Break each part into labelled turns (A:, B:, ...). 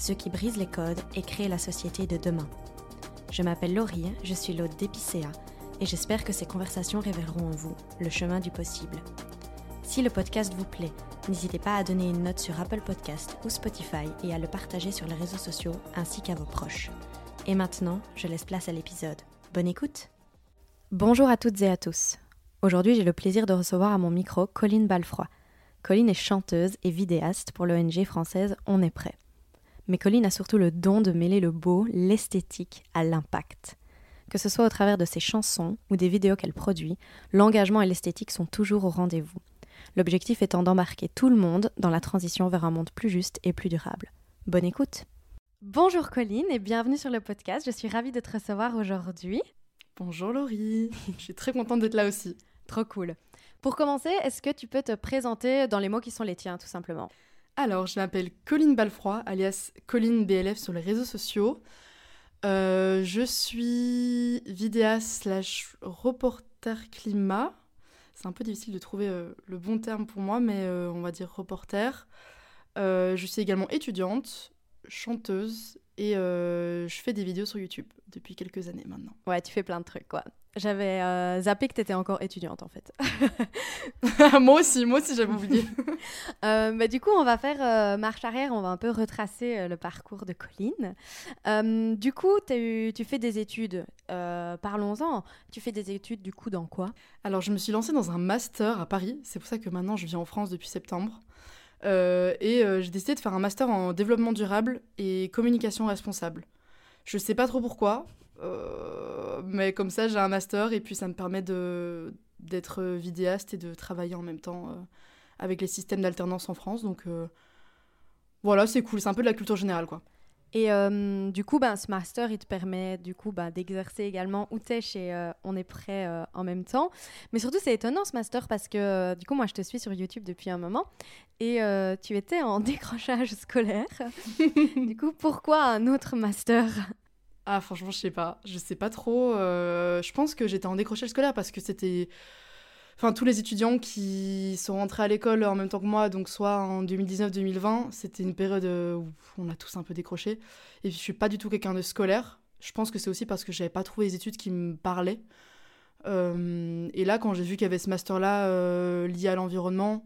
A: ceux qui brisent les codes et créent la société de demain. Je m'appelle Laurie, je suis l'hôte d'Epicéa et j'espère que ces conversations révéleront en vous le chemin du possible. Si le podcast vous plaît, n'hésitez pas à donner une note sur Apple Podcast ou Spotify et à le partager sur les réseaux sociaux ainsi qu'à vos proches. Et maintenant, je laisse place à l'épisode. Bonne écoute Bonjour à toutes et à tous. Aujourd'hui, j'ai le plaisir de recevoir à mon micro Colline Balfroy. Colline est chanteuse et vidéaste pour l'ONG française On est prêt. Mais Colline a surtout le don de mêler le beau, l'esthétique à l'impact. Que ce soit au travers de ses chansons ou des vidéos qu'elle produit, l'engagement et l'esthétique sont toujours au rendez-vous. L'objectif étant d'embarquer tout le monde dans la transition vers un monde plus juste et plus durable. Bonne écoute Bonjour Colline et bienvenue sur le podcast. Je suis ravie de te recevoir aujourd'hui.
B: Bonjour Laurie, je suis très contente d'être là aussi.
A: Trop cool. Pour commencer, est-ce que tu peux te présenter dans les mots qui sont les tiens, tout simplement?
B: Alors, je m'appelle Colline Balfroy, alias Colline BLF sur les réseaux sociaux. Euh, je suis vidéaste slash reporter climat. C'est un peu difficile de trouver euh, le bon terme pour moi, mais euh, on va dire reporter. je suis également étudiante chanteuse et je fais des vidéos sur YouTube depuis quelques années maintenant.
A: Ouais, tu fais plein de trucs, quoi. J'avais euh, zappé que tu étais encore étudiante, en fait.
B: moi aussi, moi aussi, j'avais oublié.
A: euh, bah, du coup, on va faire euh, marche arrière, on va un peu retracer le parcours de Colline. du coup, tu fais des études, parlons-en. Tu fais des études, du coup, dans quoi?
B: Alors, je me suis lancée dans un master à Paris. C'est pour ça que maintenant, je vis en France depuis septembre. Et j'ai décidé de faire un master en développement durable et communication responsable. Je sais pas trop pourquoi, euh, mais comme ça j'ai un master et puis ça me permet d'être vidéaste et de travailler en même temps avec les systèmes d'alternance en France. Donc voilà, c'est cool, c'est un peu de la culture générale quoi.
A: Et euh, du coup, ben, ce master, il te permet du coup ben, d'exercer également où tu es chez euh, On est prêt euh, en même temps. Mais surtout, c'est étonnant ce master parce que du coup, moi, je te suis sur YouTube depuis un moment et tu étais en décrochage scolaire. du coup, pourquoi un autre master?
B: Ah, franchement, je sais pas. Je sais pas trop. je pense que j'étais en décrochage scolaire parce que c'était enfin tous les étudiants qui sont rentrés à l'école en même temps que moi, donc soit en 2019-2020, c'était une période euh, où on a tous un peu décroché. Et puis je suis pas du tout quelqu'un de scolaire. Je pense que c'est aussi parce que j'avais pas trouvé des études qui me parlaient. Euh, et là, quand j'ai vu qu'il y avait ce master-là euh, lié à l'environnement,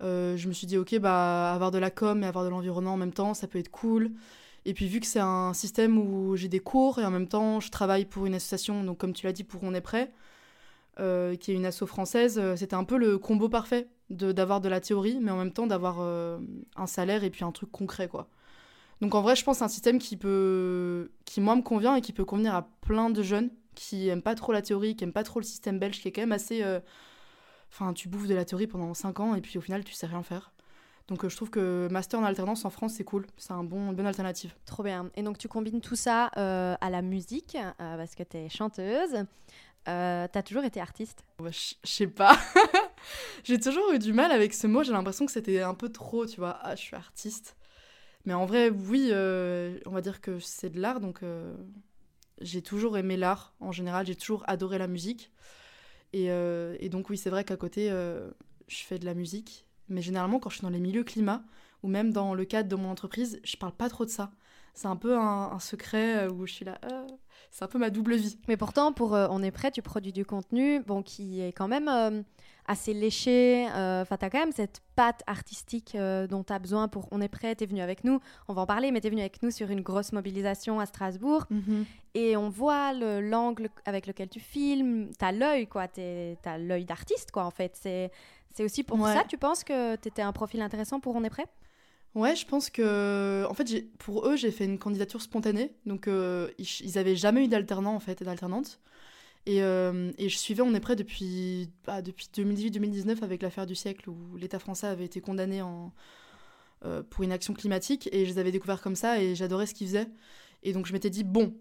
B: je me suis dit, ok, bah, avoir de la com et avoir de l'environnement en même temps, ça peut être cool. Et puis, vu que c'est un système où j'ai des cours et en même temps, je travaille pour une association, donc comme tu l'as dit, pour On est prêt, euh, qui est une asso française, euh, c'était un peu le combo parfait d'avoir de, la théorie, mais en même temps d'avoir euh, un salaire et puis un truc concret, quoi. Donc en vrai, je pense c'est un système qui peut, qui moi me convient et qui peut convenir à plein de jeunes qui aiment pas trop la théorie, qui aiment pas trop le système belge, qui est quand même assez, enfin, tu bouffes de la théorie pendant 5 ans et puis au final, tu sais rien faire. Donc je trouve que master en alternance en France, c'est cool. C'est un bon, une bonne alternative.
A: Trop bien. Et donc tu combines tout ça à la musique, parce que tu es chanteuse. Euh, T'as toujours été artiste
B: Je sais pas. j'ai toujours eu du mal avec ce mot. J'ai l'impression que c'était un peu trop, tu vois. Ah, je suis artiste. Mais en vrai, oui, euh, on va dire que c'est de l'art. Donc, euh, j'ai toujours aimé l'art en général. J'ai toujours adoré la musique. Et, euh, et donc, oui, c'est vrai qu'à côté, je fais de la musique. Mais généralement, quand je suis dans les milieux climat, ou même dans le cadre de mon entreprise, je parle pas trop de ça. C'est un peu un, secret où je suis là. c'est un peu ma double vie.
A: Mais pourtant, pour On est prêt, tu produis du contenu bon, qui est quand même assez léché. Euh, enfin, tu as quand même cette patte artistique euh, dont tu as besoin pour On est prêt, tu es venu avec nous. On va en parler, mais tu es venu avec nous sur une grosse mobilisation à Strasbourg. Mhm. Et on voit l'angle avec lequel tu filmes. Tu as l'œil, quoi. Tu as l'œil d'artiste, quoi, en fait. C'est aussi pour ça, tu penses que tu étais un profil intéressant pour On est prêt?
B: Ouais, je pense que. En fait, pour eux, j'ai fait une candidature spontanée. Donc, euh, ils n'avaient jamais eu d'alternant, en fait, et d'alternante. Et, euh, et, je suivais On est prêt depuis, bah, depuis 2018-2019 avec l'affaire du siècle où l'État français avait été condamné en, euh, pour une action climatique et je les avais découverts comme ça et j'adorais ce qu'ils faisaient. Et donc je m'étais dit, bon,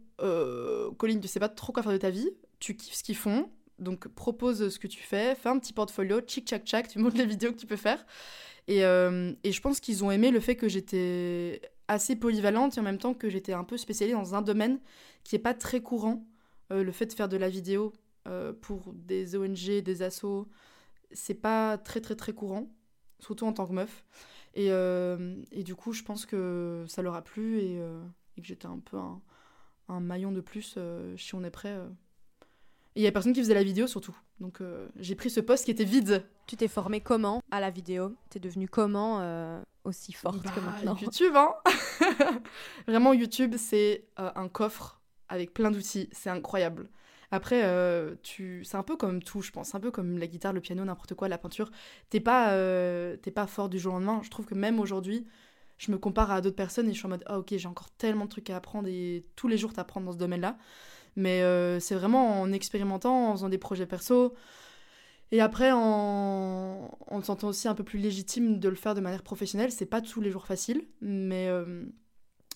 B: Colline, tu sais pas trop quoi faire de ta vie, tu kiffes ce qu'ils font, donc propose ce que tu fais, fais un petit portfolio, tchic tchac tchac, tu montres les vidéos que tu peux faire. Et, et je pense qu'ils ont aimé le fait que j'étais assez polyvalente et en même temps que j'étais un peu spécialisée dans un domaine qui est pas très courant euh, le fait de faire de la vidéo euh, pour des ONG, des assos, c'est pas très très très courant, surtout en tant que meuf. Et, euh, du coup, je pense que ça leur a plu et, que j'étais un peu un, maillon de plus si on est prêt. Et il y a personne qui faisait la vidéo surtout. Donc j'ai pris ce poste qui était vide.
A: Tu t'es formée comment à la vidéo? T'es devenue comment aussi forte que
B: bah,
A: maintenant?
B: YouTube, hein Vraiment, YouTube, c'est un coffre avec plein d'outils, c'est incroyable. Après, euh, tu... c'est un peu comme tout, je pense, un peu comme la guitare, le piano, n'importe quoi, la peinture. T'es pas, euh, pas fort du jour au lendemain. Je trouve que même aujourd'hui, je me compare à d'autres personnes et je suis en mode, ah ok, j'ai encore tellement de trucs à apprendre et tous les jours t'apprends dans ce domaine-là. Mais euh, c'est vraiment en expérimentant, en faisant des projets perso. Et après, en, en sentant aussi un peu plus légitime de le faire de manière professionnelle, c'est pas tous les jours facile, mais,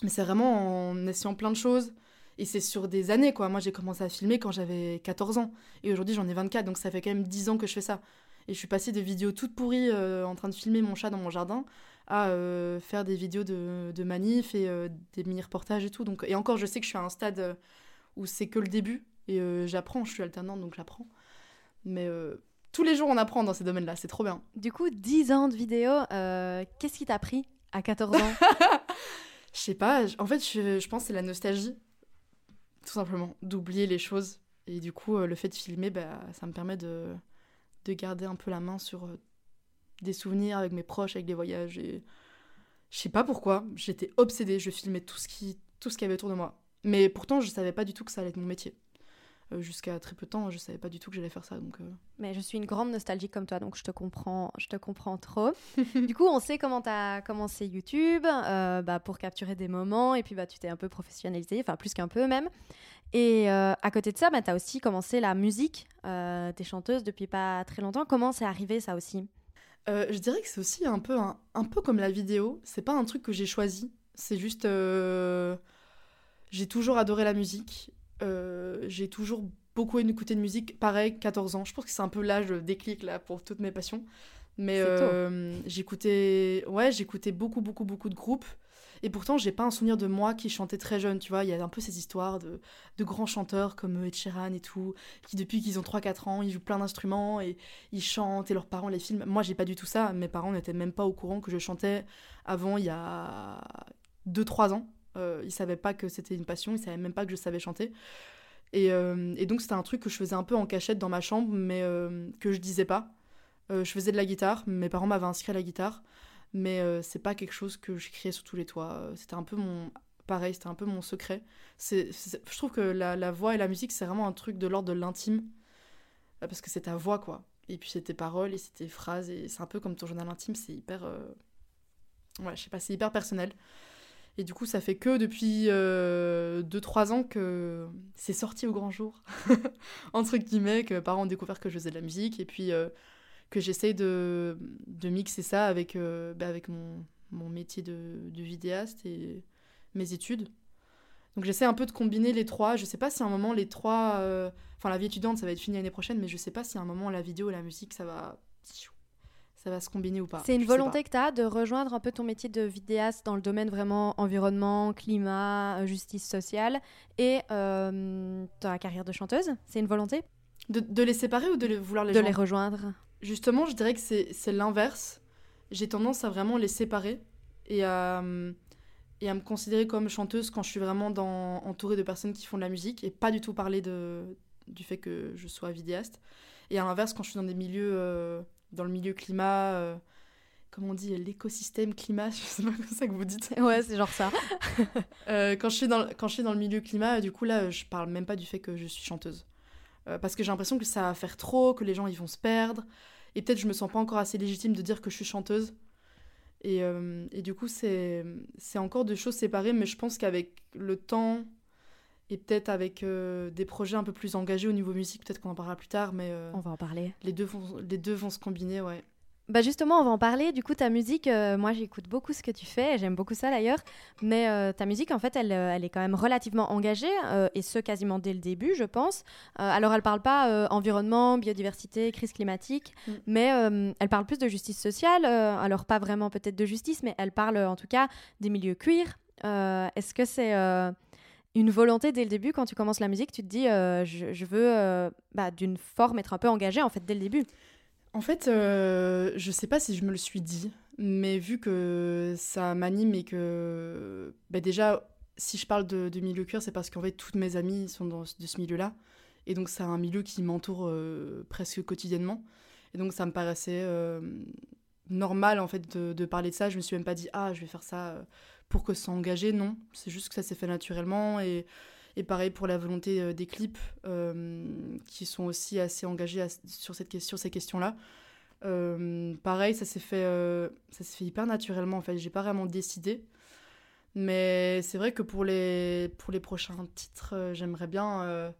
B: mais c'est vraiment en essayant plein de choses, et c'est sur des années, quoi. Moi, j'ai commencé à filmer quand j'avais 14 ans. Et aujourd'hui, j'en ai 24, donc ça fait quand même 10 ans que je fais ça. Et je suis passée de vidéos toutes pourries euh, en train de filmer mon chat dans mon jardin à euh, faire des vidéos de, de manifs et euh, des mini-reportages et tout. Donc, et encore, je sais que je suis à un stade où c'est que le début. Et j'apprends, je suis alternante, donc j'apprends. Mais tous les jours, on apprend dans ces domaines-là, c'est trop bien.
A: Du coup, 10 ans de vidéo, qu'est-ce qui t'a pris à 14 ans
B: Je sais pas, en fait, je, je pense que c'est la nostalgie tout simplement, d'oublier les choses. Et du coup, euh, le fait de filmer, bah, ça me permet de, de garder un peu la main sur euh, des souvenirs avec mes proches, avec des voyages. Et je sais pas pourquoi, j'étais obsédée, je filmais tout ce qui tout ce qu'il y avait autour de moi. Mais pourtant, je savais pas du tout que ça allait être mon métier. Euh, jusqu'à très peu de temps, je savais pas du tout que j'allais faire ça. Donc,
A: Mais je suis une grande nostalgique comme toi, donc je te comprends, je te comprends trop. du coup, on sait comment tu as commencé YouTube bah, pour capturer des moments, et puis bah, tu t'es un peu professionnalisé, enfin plus qu'un peu même. Et euh, à côté de ça, bah, tu as aussi commencé la musique. Euh, tu es chanteuse depuis pas très longtemps. Comment c'est arrivé ça aussi?
B: Euh, Je dirais que c'est aussi un peu, un, peu comme la vidéo. C'est pas un truc que j'ai choisi. C'est juste. J'ai toujours adoré la musique. j'ai toujours beaucoup écouté de musique. Pareil, 14 ans. Je pense que c'est un peu l'âge déclic là pour toutes mes passions. Mais j'écoutais. Ouais, j'écoutais beaucoup, beaucoup, beaucoup de groupes. Et pourtant, j'ai pas un souvenir de moi qui chantais très jeune, tu vois. Il y a un peu ces histoires de, de grands chanteurs comme Ed Sheeran et tout, qui depuis qu'ils ont 3-4 ans, ils jouent plein d'instruments et ils chantent et leurs parents les filment. Moi, j'ai pas du tout ça. Mes parents n'étaient même pas au courant que je chantais avant il y a 2-3 ans. Euh, ils savaient pas que c'était une passion, ils savaient même pas que je savais chanter. Et, euh, et donc, c'était un truc que je faisais un peu en cachette dans ma chambre, mais euh, que je disais pas. Euh, je faisais de la guitare, mes parents m'avaient inscrit à la guitare mais c'est pas quelque chose que j'écriais sur tous les toits. C'était un peu mon. Pareil, c'était un peu mon secret. Je trouve que la, voix et la musique, c'est vraiment un truc de l'ordre de l'intime. Parce que c'est ta voix, quoi. Et puis c'est tes paroles et c'est tes phrases. Et c'est un peu comme ton journal intime, c'est hyper. Ouais, je sais pas, c'est hyper personnel. Et du coup, ça fait que depuis 2-3 ans que c'est sorti au grand jour. Entre guillemets, que mes parents ont découvert que je faisais de la musique. Et puis que j'essaye de, de, mixer ça avec, euh, bah, avec mon, mon, métier de, vidéaste et mes études. Donc j'essaie un peu de combiner les trois. Je sais pas si à un moment les trois... Euh, enfin la vie étudiante ça va être fini l'année prochaine, mais je sais pas si à un moment la vidéo et la musique ça va... Ça va se combiner ou pas.
A: C'est une volonté que tu as de rejoindre un peu ton métier de vidéaste dans le domaine vraiment environnement, climat, euh, justice sociale et euh, ta carrière de chanteuse? C'est une volonté?
B: De, de, les séparer ou de les, vouloir les
A: De les rejoindre
B: Justement, je dirais que c'est l'inverse. J'ai tendance à vraiment les séparer et à, et à me considérer comme chanteuse quand je suis vraiment dans, entourée de personnes qui font de la musique et pas du tout parler de, du fait que je sois vidéaste. Et à l'inverse, quand je suis dans des milieux, euh, dans le milieu climat, euh, comment on dit, l'écosystème climat, je sais pas comme ça que vous dites.
A: Ouais, c'est genre ça.
B: Euh, quand, je suis dans, quand je suis dans le milieu climat, du coup, là, je parle même pas du fait que je suis chanteuse. parce que j'ai l'impression que ça va faire trop, que les gens, ils vont se perdre. Et peut-être je me sens pas encore assez légitime de dire que je suis chanteuse. Et, et du coup, c'est encore deux choses séparées, mais je pense qu'avec le temps et peut-être avec euh, des projets un peu plus engagés au niveau musique, peut-être qu'on en parlera plus tard, mais... Euh,
A: on va en parler.
B: Les deux, vont, les deux vont se combiner, ouais.
A: Bah justement, on va en parler. Du coup, ta musique, euh, moi j'écoute beaucoup ce que tu fais, j'aime beaucoup ça d'ailleurs. Mais ta musique, en fait, elle, elle, est quand même relativement engagée, et ce quasiment dès le début, je pense. alors, elle parle pas environnement, biodiversité, crise climatique, mm. mais elle parle plus de justice sociale. alors, pas vraiment peut-être de justice, mais elle parle en tout cas des milieux queer. Est-ce que c'est une volonté dès le début quand tu commences la musique Tu te dis, euh, je, veux euh, bah, d'une forme être un peu engagée en fait dès le début.
B: En fait, euh, je sais pas si je me le suis dit, mais vu que ça m'anime et que bah, déjà, si je parle de, milieu queer, c'est parce qu'en fait toutes mes amies sont dans de ce milieu-là, et donc c'est un milieu qui m'entoure presque quotidiennement, et donc ça me paraissait normal en fait de, de, parler de ça. Je me suis même pas dit ah je vais faire ça pour que ça engagé, non. C'est juste que ça s'est fait naturellement. Et, et pareil pour la volonté euh, des clips, euh, qui sont aussi assez engagés sur, cette, question ces questions-là. Euh, pareil, ça s'est fait, s'est fait hyper naturellement. En fait, j'ai pas vraiment décidé. Mais c'est vrai que pour les, pour les prochains titres, j'aimerais bien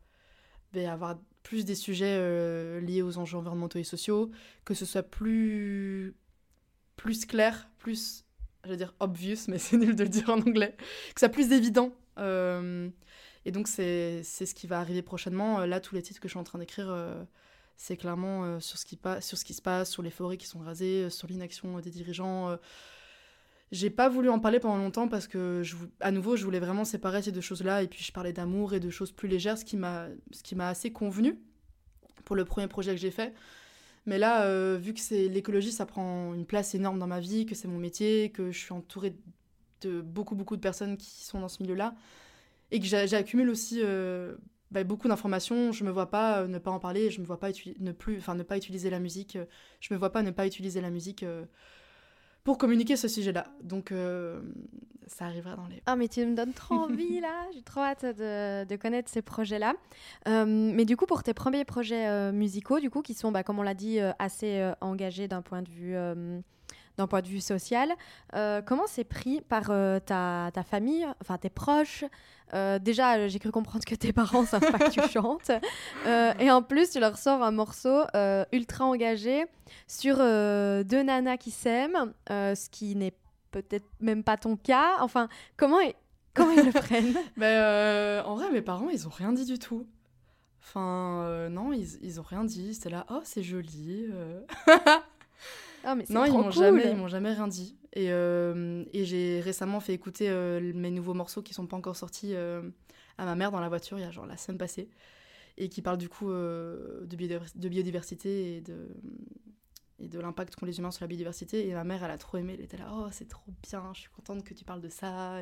B: ben, avoir plus des sujets liés aux enjeux environnementaux et sociaux, que ce soit plus, plus clair, plus je vais dire obvious, mais c'est nul de le dire en anglais, que ça plus évident. Euh, et donc, c'est ce qui va arriver prochainement. Euh, là, tous les titres que je suis en train d'écrire, euh, c'est clairement sur, ce qui sur ce qui se passe, sur les forêts qui sont rasées, sur l'inaction des dirigeants. J'ai pas voulu en parler pendant longtemps parce que, à nouveau, je voulais vraiment séparer ces deux choses-là. Et puis, je parlais d'amour et de choses plus légères, ce qui m'a assez convenu pour le premier projet que j'ai fait. Mais là, euh, vu que c'est l'écologie, ça prend une place énorme dans ma vie, que c'est mon métier, que je suis entourée de beaucoup, beaucoup de personnes qui sont dans ce milieu-là, et que j'accumule aussi euh, bah, beaucoup d'informations, je me vois pas euh, ne pas en parler, je me vois pas ne plus, enfin ne pas utiliser la musique, je me vois pas ne pas utiliser la musique pour communiquer ce sujet-là. Donc, euh, ça arrivera dans les...
A: Ah, mais tu me donnes trop envie, là. J'ai trop hâte de, de connaître ces projets-là. Euh, mais du coup, pour tes premiers projets euh, musicaux, du coup, qui sont, bah, comme on l'a dit, assez engagés d'un point de vue d'un point de vue social. Euh, comment c'est pris par euh, ta, ta, famille, enfin tes proches? Euh, Déjà, j'ai cru comprendre que tes parents savent pas que tu chantes. et en plus, tu leur sors un morceau ultra engagé sur deux nanas qui s'aiment, ce qui n'est peut-être même pas ton cas. Enfin, comment, comment ils le prennent?
B: Ben, En vrai, mes parents, ils ont rien dit du tout. Enfin, non, ils, ils ont rien dit. C'était là, oh, c'est joli.
A: Ah,
B: non, ils m'ont jamais, ils m'ont jamais rien dit. Et, euh, et j'ai récemment fait écouter euh, mes nouveaux morceaux qui sont pas encore sortis euh, à ma mère dans la voiture il y a genre la semaine passée et qui parlent du coup de, de, biodiversité et de et de l'impact qu'ont les humains sur la biodiversité. Et ma mère, elle a trop aimé. Elle était là, oh, c'est trop bien, je suis contente que tu parles de ça.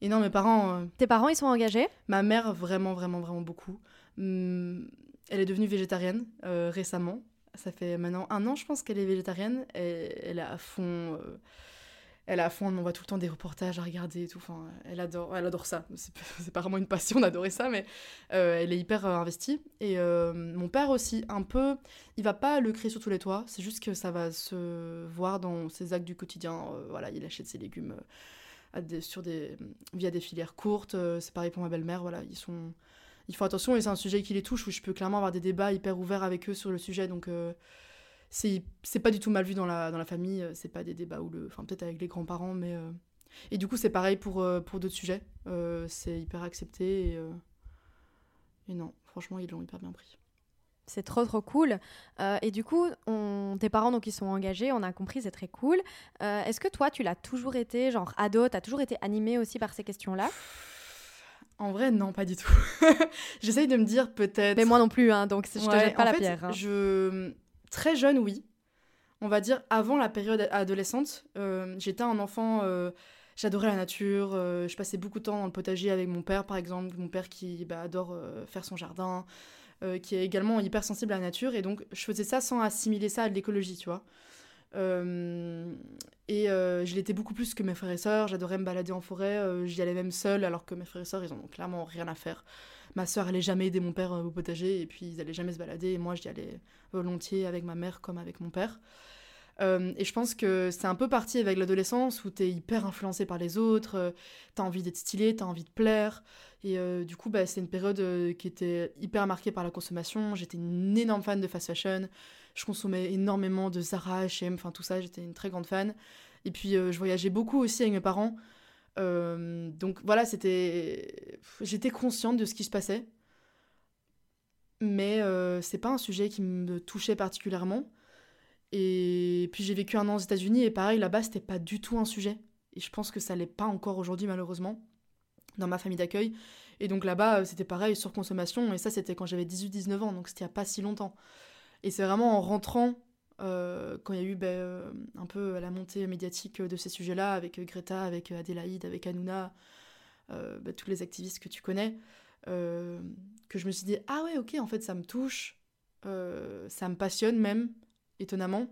B: Et, non, mes parents.
A: Tes parents, ils sont engagés?
B: Ma mère, vraiment, vraiment, vraiment beaucoup. Hum, elle est devenue végétarienne récemment. Ça fait maintenant un an, je pense, qu'elle est végétarienne. Elle est à fond. Euh, elle est à fond, on voit tout le temps des reportages à regarder et tout. Enfin, elle adore, elle adore ça. C'est pas vraiment une passion d'adorer ça, mais euh, elle est hyper euh, investie. Et mon père aussi, un peu. Il va pas le crier sur tous les toits. C'est juste que ça va se voir dans ses actes du quotidien. voilà, il achète ses légumes sur des, via des filières courtes. C'est pareil pour ma belle-mère. Voilà, ils sont ils font attention et c'est un sujet qui les touche où je peux clairement avoir des débats hyper ouverts avec eux sur le sujet. Donc euh, c'est pas du tout mal vu dans la, dans la famille. Euh, c'est pas des débats où le. Enfin, peut-être avec les grands-parents, mais. Euh, et du coup, c'est pareil pour, pour d'autres sujets. c'est hyper accepté et, et non, franchement, ils l'ont hyper bien pris.
A: C'est trop trop cool. et du coup, on... tes parents donc ils sont engagés, on a compris, c'est très cool. Est-ce que toi, tu l'as toujours été, genre ado, t'as toujours été animé aussi par ces questions-là?
B: En vrai, non, pas du tout. J'essaye de me dire peut-être.
A: Mais moi non plus, hein, donc je te jette pas la pierre. Hein.
B: Je... Très jeune, oui. on va dire, avant la période adolescente, j'étais un enfant j'adorais la nature, je passais beaucoup de temps dans le potager avec mon père, par exemple, mon père qui bah, adore faire son jardin, qui est également hyper sensible à la nature, et donc je faisais ça sans assimiler ça à de l'écologie, tu vois. Euh, et euh, je l'étais beaucoup plus que mes frères et sœurs. J'adorais me balader en forêt. Euh, j'y allais même seule, alors que mes frères et sœurs, ils ont clairement rien à faire. Ma sœur allait jamais aider mon père au potager, et puis ils allaient jamais se balader. Et moi, j'y allais volontiers avec ma mère comme avec mon père. et je pense que c'est un peu parti avec l'adolescence où t'es hyper influencé par les autres, t'as envie d'être stylé, t'as envie de plaire. Et du coup, bah, c'est une période qui était hyper marquée par la consommation. J'étais une énorme fan de fast fashion. Je consommais énormément de Zara, H&M, enfin tout ça, j'étais une très grande fan. Et puis euh, je voyageais beaucoup aussi avec mes parents. Euh, donc voilà, c'était... J'étais consciente de ce qui se passait. Mais euh, c'est pas un sujet qui me touchait particulièrement. Et puis j'ai vécu un an aux États-Unis et pareil, là-bas, c'était pas du tout un sujet. Et je pense que ça l'est pas encore aujourd'hui, malheureusement, dans ma famille d'accueil. Et donc là-bas, c'était pareil, surconsommation. Et ça, c'était quand j'avais 18-19 ans, donc c'était il y a pas si longtemps. Et c'est vraiment en rentrant, euh, quand il y a eu ben, euh, un peu la montée médiatique de ces sujets-là, avec Greta, avec Adélaïde, avec Hanouna, euh, ben, tous les activistes que tu connais, que je me suis dit, ah ouais, ok, en fait, ça me touche, ça me passionne même, étonnamment.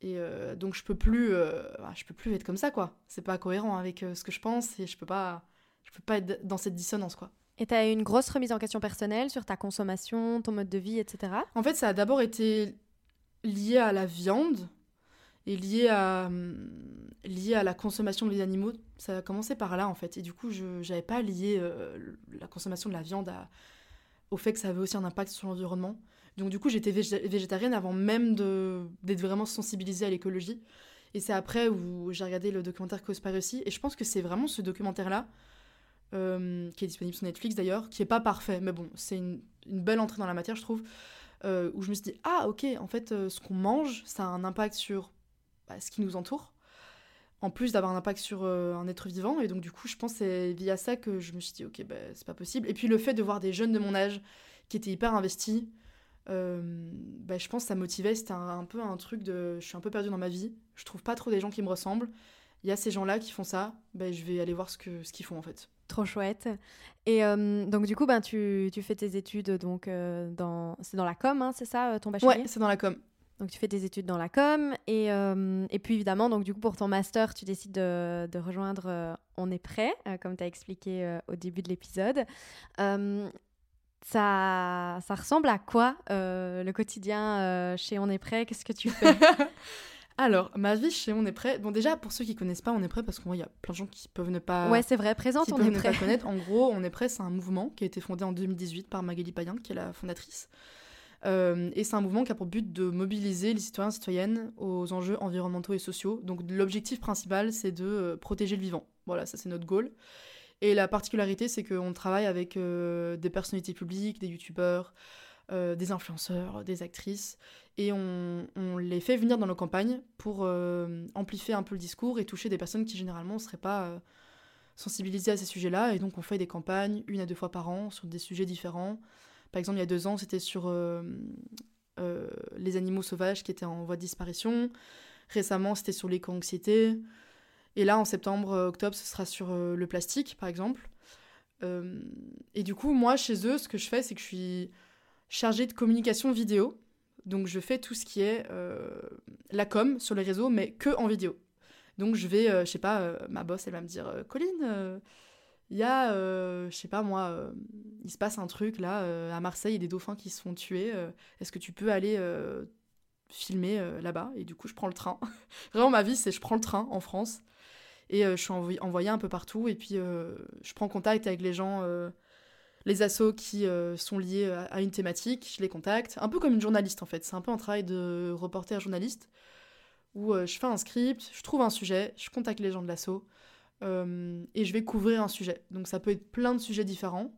B: Et donc je peux plus, bah, je peux plus être comme ça, quoi. C'est pas cohérent avec ce que je pense et je peux pas, je peux pas être dans cette dissonance, quoi.
A: Et tu as eu une grosse remise en question personnelle sur ta consommation, ton mode de vie, etc.
B: En fait, ça a d'abord été lié à la viande et lié à, hum, lié à la consommation des animaux. Ça a commencé par là, en fait. Et du coup, je n'avais pas lié euh, la consommation de la viande au fait que ça avait aussi un impact sur l'environnement. Donc du coup, j'étais végétarienne avant même d'être vraiment sensibilisée à l'écologie. Et c'est après où j'ai regardé le documentaire Cowspiracy. Et je pense que c'est vraiment ce documentaire-là euh, qui est disponible sur Netflix d'ailleurs, qui est pas parfait, mais bon, c'est une, belle entrée dans la matière, je trouve, euh, où je me suis dit, ah ok, en fait, euh, ce qu'on mange, ça a un impact sur bah, ce qui nous entoure, en plus d'avoir un impact sur un être vivant, et donc du coup, je pense c'est via ça que je me suis dit, ok, bah, c'est pas possible. Et puis le fait de voir des jeunes de mon âge qui étaient hyper investis, bah, je pense que ça motivait, c'était un, peu un truc de, je suis un peu perdue dans ma vie, je trouve pas trop des gens qui me ressemblent, il y a ces gens-là qui font ça, bah, je vais aller voir ce qu'ils ce qu'ils font en fait.
A: Trop chouette. Et euh, donc, du coup, ben, tu, tu fais tes études donc, euh, dans... C'est dans la com, hein, c'est ça, euh, ton bachelier?
B: Ouais, c'est dans la com.
A: Donc, tu fais tes études dans la com. Et, et puis, évidemment, donc, du coup, pour ton master, tu décides de, de rejoindre On est prêt, comme tu as expliqué au début de l'épisode. ça, ça ressemble à quoi le quotidien chez On est prêt? Qu'est-ce que tu fais?
B: Alors, ma vie chez On est prêt. Bon, déjà, pour ceux qui connaissent pas On est prêt, parce qu'il y a plein de gens qui peuvent ne pas.
A: Ouais, c'est vrai, présente On est prêt.
B: Pas connaître. En gros, On est prêt, c'est un mouvement qui a été fondé en 2018 par Magali Payen, qui est la fondatrice. Euh, et c'est un mouvement qui a pour but de mobiliser les citoyens et citoyennes aux enjeux environnementaux et sociaux. Donc, l'objectif principal, c'est de euh, protéger le vivant. Voilà, ça, c'est notre goal. Et la particularité, c'est qu'on travaille avec euh, des personnalités publiques, des youtubeurs, des influenceurs, des actrices, et on, les fait venir dans nos campagnes pour euh, amplifier un peu le discours et toucher des personnes qui généralement ne seraient pas euh, sensibilisées à ces sujets-là. Et donc on fait des campagnes une à deux fois par an sur des sujets différents. Par exemple, il y a deux ans, c'était sur euh, les animaux sauvages qui étaient en voie de disparition. Récemment, c'était sur l'éco-anxiété. Et là, en septembre, octobre, ce sera sur le plastique, par exemple. et du coup, moi, chez eux, ce que je fais, c'est que je suis chargée de communication vidéo. Donc je fais tout ce qui est euh, la com sur les réseaux, mais que en vidéo. Donc je vais, euh, je sais pas, euh, ma boss, elle va me dire, Colline, il y a, je sais pas moi, il se passe un truc là, à Marseille, il y a des dauphins qui se font tuer, est-ce que tu peux aller filmer là-bas? Et du coup, je prends le train. Vraiment, ma vie, c'est je prends le train en France, et je suis envoyée un peu partout, et puis je prends contact avec les gens les assos qui euh, sont liés à, une thématique, je les contacte, un peu comme une journaliste en fait. C'est un peu un travail de reporter journaliste où euh, je fais un script, je trouve un sujet, je contacte les gens de l'asso euh, et je vais couvrir un sujet. Donc ça peut être plein de sujets différents.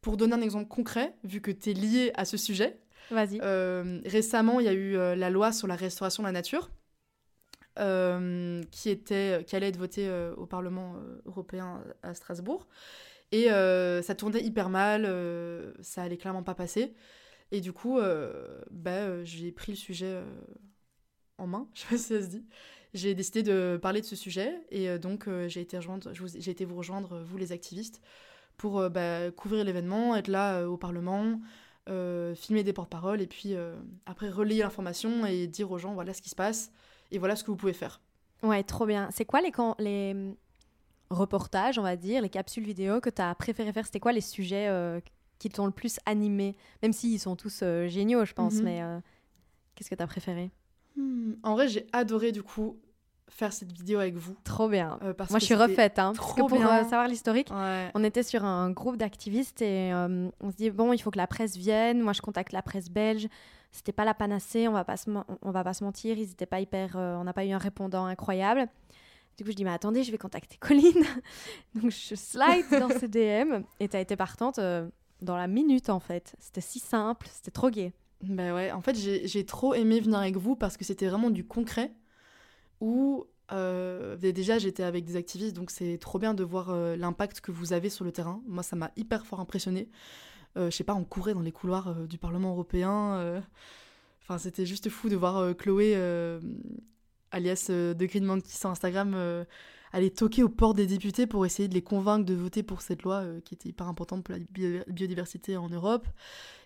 B: Pour donner un exemple concret, vu que tu es lié à ce sujet,
A: Vas-y.
B: récemment il y a eu la loi sur la restauration de la nature. qui, était, qui allait être votée au Parlement européen à Strasbourg. Et euh, ça tournait hyper mal, euh, ça allait clairement pas passer. Et du coup, euh, bah, j'ai pris le sujet en main, je sais pas si ça se dit, j'ai décidé de parler de ce sujet et donc j'ai été, j'ai été vous rejoindre, vous les activistes, pour bah, couvrir l'événement, être là au Parlement, filmer des porte-paroles et puis après relayer l'information et dire aux gens voilà ce qui se passe et voilà ce que vous pouvez faire.
A: Ouais, trop bien. C'est quoi les, les reportages, on va dire, les capsules vidéo que tu as préféré faire C'était quoi les sujets euh, qui t'ont le plus animé? Même s'ils sont tous euh, géniaux, je pense, mhm. mais euh, qu'est-ce que tu as préféré?
B: Hmm, En vrai, j'ai adoré du coup faire cette vidéo avec vous.
A: Trop bien. Moi, je suis refaite. Hein, parce que pour savoir l'historique, on était sur un groupe d'activistes et on se dit bon, il faut que la presse vienne. Moi, je contacte la presse belge c'était pas la panacée, on va pas se, on va pas se mentir, ils étaient pas hyper, euh, on n'a pas eu un répondant incroyable. Du coup, je dis, mais attendez, je vais contacter Colline. Donc, je slide dans ses DM et tu as été partante euh, dans la minute, en fait. C'était si simple, c'était trop gai.
B: Bah ouais, en fait, j'ai trop aimé venir avec vous parce que c'était vraiment du concret où euh, déjà j'étais avec des activistes, donc c'est trop bien de voir l'impact que vous avez sur le terrain. Moi, ça m'a hyper fort impressionné. Euh, je sais pas, on courait dans les couloirs euh, du Parlement européen. Euh. Enfin, c'était juste fou de voir Chloé, alias de Green Monkey sur Instagram, aller toquer aux portes des députés pour essayer de les convaincre de voter pour cette loi qui était hyper importante pour la biodiversité en Europe.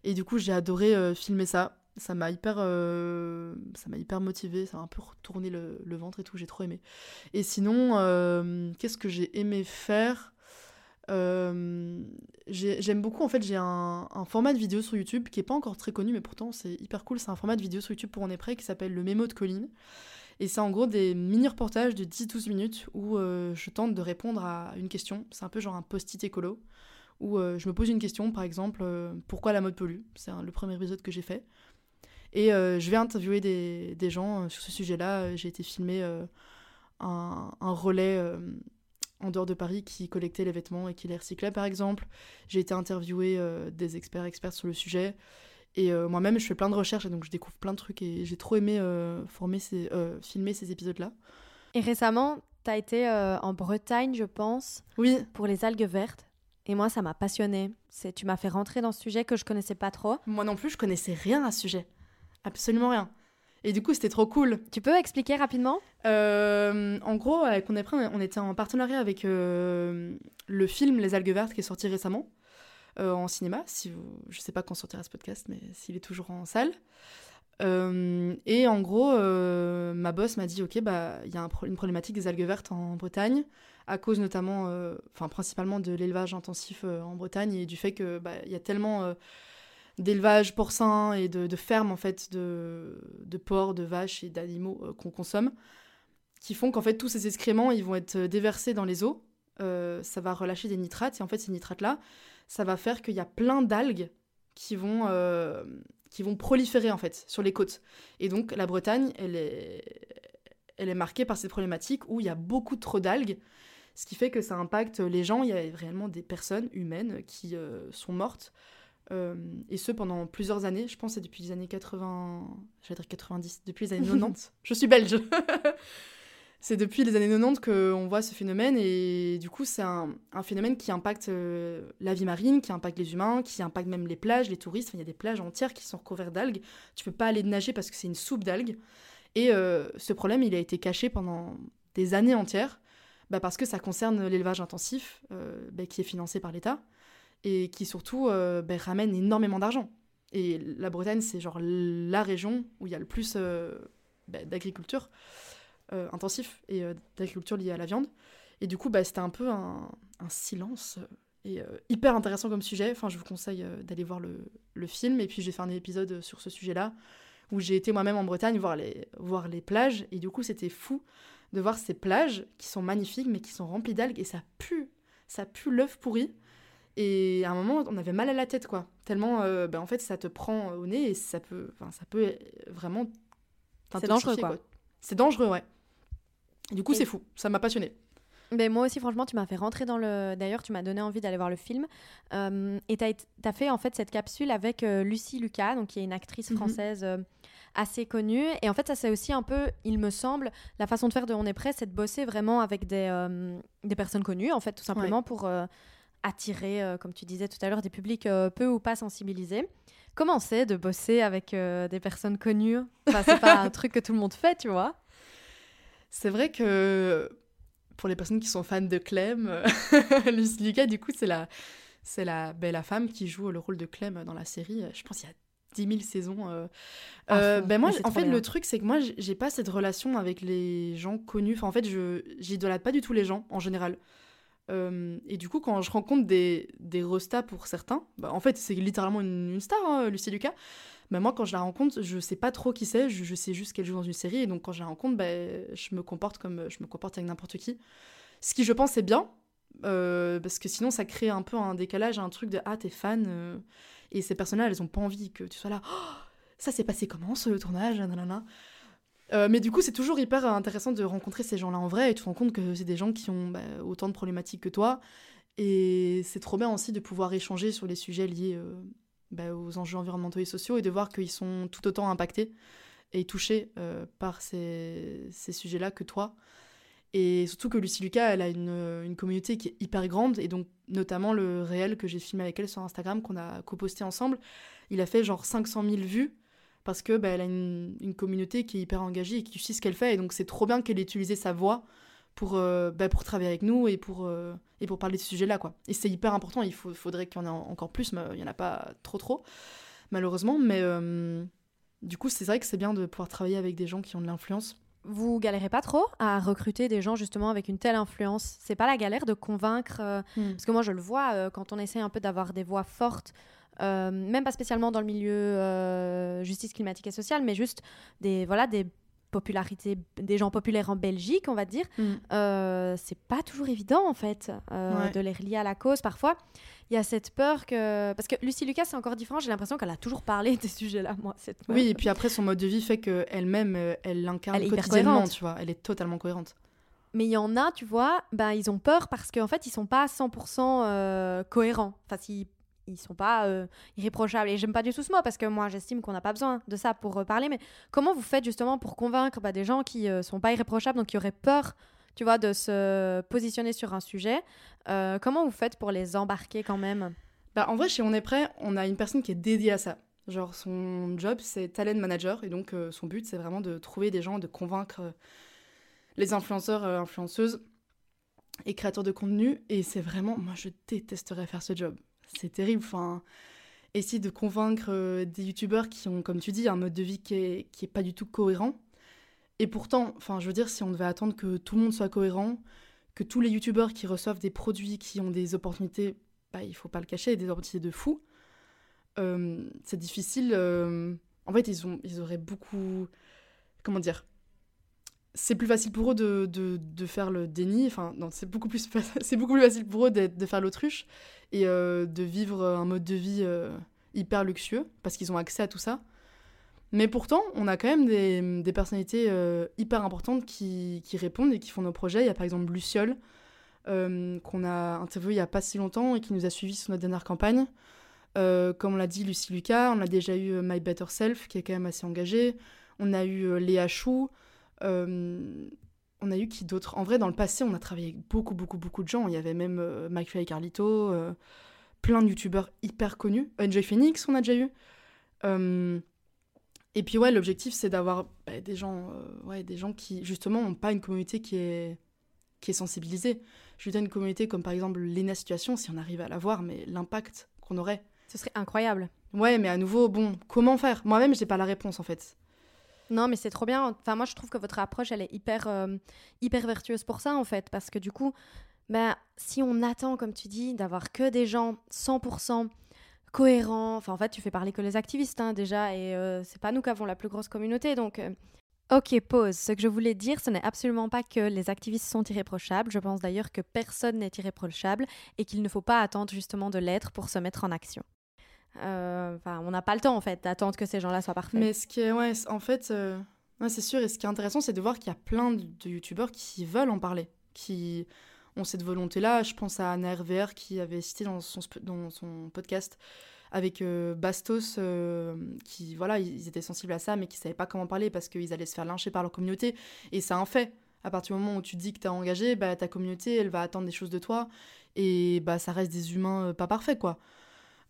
B: Et du coup, j'ai adoré filmer ça. Ça m'a hyper, ça m'a hyper motivé, ça m'a un peu retourné le, ventre et tout, j'ai trop aimé. Et sinon, qu'est-ce que j'ai aimé faire? Euh, j'aime beaucoup, en fait, j'ai un, format de vidéo sur YouTube qui est pas encore très connu, mais pourtant c'est hyper cool. C'est un format de vidéo sur YouTube pour On est prêt qui s'appelle Le Mémo de Colline. Et c'est en gros des mini-reportages de 10-12 minutes où euh, je tente de répondre à une question. C'est un peu genre un post-it écolo où euh, je me pose une question, par exemple, pourquoi la mode pollue? C'est le premier épisode que j'ai fait. Et je vais interviewer des, gens sur ce sujet-là. J'ai été filmer un, relais en dehors de Paris qui collectaient les vêtements et qui les recyclaient par exemple. J'ai été interviewer euh, des experts experts sur le sujet. Et euh, moi-même, je fais plein de recherches et donc je découvre plein de trucs et j'ai trop aimé euh, former ces, filmer ces épisodes-là.
A: Et récemment, tu as été en Bretagne, je pense,
B: oui.
A: pour les algues vertes. Et moi, ça m'a passionné. Tu m'as fait rentrer dans ce sujet que je connaissais pas trop.
B: Moi non plus, je connaissais rien à ce sujet. Absolument rien. Et du coup, c'était trop cool.
A: Tu peux expliquer rapidement?
B: Euh, En gros, avec On est prêt, on était en partenariat avec euh, le film Les algues vertes qui est sorti récemment euh, en cinéma. Si Je sais pas quand sortira ce podcast, mais s'il est toujours en salle. et en gros, ma boss m'a dit Ok, bah, il y a une problématique des algues vertes en Bretagne, à cause notamment, enfin, principalement de l'élevage intensif en Bretagne et du fait qu'il bah, y a tellement d'élevage porcin et de, fermes en fait de, de porcs, de vaches et d'animaux euh, qu'on consomme, qui font qu'en fait tous ces excréments ils vont être déversés dans les eaux. Euh, ça va relâcher des nitrates et en fait ces nitrates là, ça va faire qu'il y a plein d'algues qui vont euh, qui vont proliférer en fait sur les côtes. Et donc la Bretagne, elle est elle est marquée par cette problématique où il y a beaucoup trop d'algues, ce qui fait que ça impacte les gens. Il y a réellement des personnes humaines qui sont mortes euh, et ce pendant plusieurs années, je pense c'est depuis les années 80, j'allais dire 90, depuis les années 90. je suis belge. c'est depuis les années 90 qu'on voit ce phénomène et du coup c'est un, phénomène qui impacte euh, la vie marine, qui impacte les humains, qui impacte même les plages, les touristes. il y a des plages entières qui sont recouvertes d'algues. Tu peux pas aller nager parce que c'est une soupe d'algues. Et euh, ce problème, il a été caché pendant des années entières bah parce que ça concerne l'élevage intensif bah, qui est financé par l'État et qui surtout euh, ben, ramène énormément d'argent. Et la Bretagne, c'est genre la région où il y a le plus euh, d'agriculture euh, intensif et d'agriculture liée à la viande. Et du coup, bah, c'était un peu un, silence et hyper intéressant comme sujet. Enfin, je vous conseille d'aller voir le, le, film. Et puis, j'ai fait un épisode sur ce sujet-là où j'ai été moi-même en Bretagne voir les, voir les plages. Et du coup, c'était fou de voir ces plages qui sont magnifiques mais qui sont remplies d'algues et ça pue. Ça pue l'œuf pourri. Et à un moment, on avait mal à la tête, quoi. Tellement, euh, ben, en fait, ça te prend au nez et ça peut, ça peut vraiment
A: C'est dangereux, quoi.
B: C'est dangereux, ouais. Du coup, c'est fou. Ça m'a passionné.
A: Ben, moi aussi, franchement, tu m'as fait rentrer dans le. D'ailleurs, tu m'as donné envie d'aller voir le film. Euh, et tu as, fait en fait cette capsule avec euh, Lucie Lucas, donc qui est une actrice mhm. française assez connue. Et en fait, ça, c'est aussi un peu, il me semble, la façon de faire de On est prêt, c'est de bosser vraiment avec des, des personnes connues, en fait, tout simplement pour attirer, euh, comme tu disais tout à l'heure, des publics euh, peu ou pas sensibilisés. Comment c'est de bosser avec euh, des personnes connues? Enfin, c'est pas un truc que tout le monde fait, tu vois?
B: C'est vrai que pour les personnes qui sont fans de Clem, Lucie Lucas, du coup, c'est la, c'est la, ben, la femme qui joue le rôle de Clem dans la série. Je pense qu'il y a 10 000 saisons. Euh. Euh, ben moi, en fait,
A: bien.
B: le truc, c'est que moi, j'ai pas cette relation avec les gens connus. Enfin, en fait, je j'idolâtre pas du tout les gens, en général. Euh, et du coup, quand je rencontre des, des restas pour certains, bah, en fait, c'est littéralement une, une star, hein, Lucie Lucas. Bah, moi, quand je la rencontre, je sais pas trop qui c'est, je, sais juste qu'elle joue dans une série. Et donc, quand je la rencontre, bah, je me comporte comme je me comporte avec n'importe qui. Ce qui, je pense, est bien. euh, parce que sinon, ça crée un peu un décalage, un truc de Ah, t'es fan. euh, et ces personnes-là, elles ont pas envie que tu sois là. Oh, ça s'est passé comment le tournage nanana. Euh, mais du coup, c'est toujours hyper intéressant de rencontrer ces gens-là en vrai et tu te rends compte que c'est des gens qui ont bah, autant de problématiques que toi. Et c'est trop bien aussi de pouvoir échanger sur les sujets liés bah, aux enjeux environnementaux et sociaux et de voir qu'ils sont tout autant impactés et touchés euh, par ces, ces sujets-là que toi. Et surtout que Lucie Lucas, elle a une, une communauté qui est hyper grande, et donc notamment le réel que j'ai filmé avec elle sur Instagram, qu'on a coposté ensemble, il a fait genre 500 000 vues, parce que bah, a une, une communauté qui est hyper engagée et qui suit ce qu'elle fait, et donc c'est trop bien qu'elle ait utilisé sa voix pour, euh, bah, pour travailler avec nous et pour, euh, et pour parler de ce sujet-là. quoi. Et c'est hyper important, il faut, faudrait qu'il y en ait encore plus, mais il n'y en a pas trop trop, malheureusement, mais euh, du coup c'est vrai que c'est bien de pouvoir travailler avec des gens qui ont de l'influence.
A: Vous galérez pas trop à recruter des gens justement avec une telle influence? C'est pas la galère de convaincre euh,
B: Hmm.
A: Parce que moi, je le vois quand on essaie un peu d'avoir des voix fortes, même pas spécialement dans le milieu justice climatique et sociale, mais juste des, voilà, des des gens populaires en Belgique, on va dire.
B: Hmm.
A: Euh, c'est pas toujours évident, en fait, euh,
B: Ouais.
A: de les relier à la cause. Parfois, il y a cette peur que. Parce que Lucie Lucas, c'est encore différent. J'ai l'impression qu'elle a toujours parlé des sujets-là, moi. Cette.
B: Oui, et puis après, son mode de vie fait qu'elle-même, euh, elle l'incarne
A: Elle
B: quotidiennement, tu vois. Elle est totalement cohérente.
A: Mais il y en a, tu vois, ben, ils ont peur parce qu'en fait, ils sont pas 100% euh, cohérents. Enfin, s'ils ils sont pas euh, irréprochables. Et j'aime pas du tout ce mot parce que moi, j'estime qu'on n'a pas besoin de ça pour parler. Mais comment vous faites justement pour convaincre bah, des gens qui euh, sont pas irréprochables, donc qui auraient peur, tu vois, de se positionner sur un sujet Euh, Comment vous faites pour les embarquer quand même?
B: Bah, en vrai, chez On est prêt, on a une personne qui est dédiée à ça. Genre, son job, c'est talent manager. Et donc, euh, son but, c'est vraiment de trouver des gens, de convaincre les influenceurs, influenceuses et créateurs de contenu. Et c'est vraiment, moi, je détesterais faire ce job. C'est terrible. Enfin, essayer de convaincre euh, des youtubeurs qui ont, comme tu dis, un mode de vie qui est, qui est pas du tout cohérent. Et pourtant, enfin, je veux dire, si on devait attendre que tout le monde soit cohérent, que tous les youtubeurs qui reçoivent des produits qui ont des opportunités bah, il faut pas le cacher, des opportunités de fou. Euh, c'est difficile. euh, En fait, ils, ont, ils auraient beaucoup. Comment dire C'est plus facile pour eux de, de, de faire le déni. Enfin, non, c'est beaucoup, plus beaucoup plus facile pour eux d'être- de faire l'autruche et euh, de vivre un mode de vie euh, hyper luxueux parce qu'ils ont accès à tout ça. Mais pourtant, on a quand même des, des personnalités euh, hyper importantes qui, qui répondent et qui font nos projets. Il y a par exemple Luciole, qu'on a interviewé il n'y a pas si longtemps et qui nous a suivis sur notre dernière campagne. Comme on l'a dit, Lucie Lucas, on a déjà eu My Better Self, qui est quand même assez engagée. On a eu Léa Chou. Euh, on a eu qui d'autre? En vrai, dans le passé, on a travaillé avec beaucoup, beaucoup, beaucoup de gens. Il y avait même euh, McFly et Carlito, euh, plein de youtubeurs hyper connus. Enjoy Phoenix, on a déjà eu. Euh, et puis ouais, l'objectif, c'est d'avoir bah, des gens, ouais, des gens qui justement n'ont pas une communauté qui est qui est sensibilisée. Je veux dire une communauté comme par exemple Lena Situation, si on arrive à l'avoir, mais l'impact qu'on aurait.
A: Ce serait incroyable.
B: Ouais, mais à nouveau, bon, comment faire? Moi-même, j'ai pas la réponse en fait.
A: Non, mais c'est trop bien. Enfin, moi, je trouve que votre approche, elle est hyper, euh, hyper vertueuse pour ça, en fait. Parce que du coup, ben, si on attend, comme tu dis, d'avoir que des gens 100% cohérents, enfin, en fait, tu fais parler que les activistes, hein, déjà, et euh, c'est pas nous qui avons la plus grosse communauté, donc... euh, Ok, pause. Ce que je voulais dire, ce n'est absolument pas que les activistes sont irréprochables. Je pense d'ailleurs que personne n'est irréprochable et qu'il ne faut pas attendre justement de l'être pour se mettre en action. Euh, Enfin, on n'a pas le temps en fait d'attendre que ces gens-là soient parfaits.
B: Mais ce qui est, ouais, en fait, euh, ouais, c'est sûr. Et ce qui est intéressant, c'est de voir qu'il y a plein de, de youtubeurs qui veulent en parler, qui ont cette volonté-là. Je pense à Anna qui avait cité dans son, dans son podcast avec euh, Bastos, qui, voilà, ils étaient sensibles à ça, mais qui savaient pas comment parler parce qu'ils allaient se faire lyncher par leur communauté. Et c'est un fait. À partir du moment où tu dis que tu es engagé, bah, ta communauté, elle va attendre des choses de toi. Et bah, ça reste des humains pas parfaits, quoi.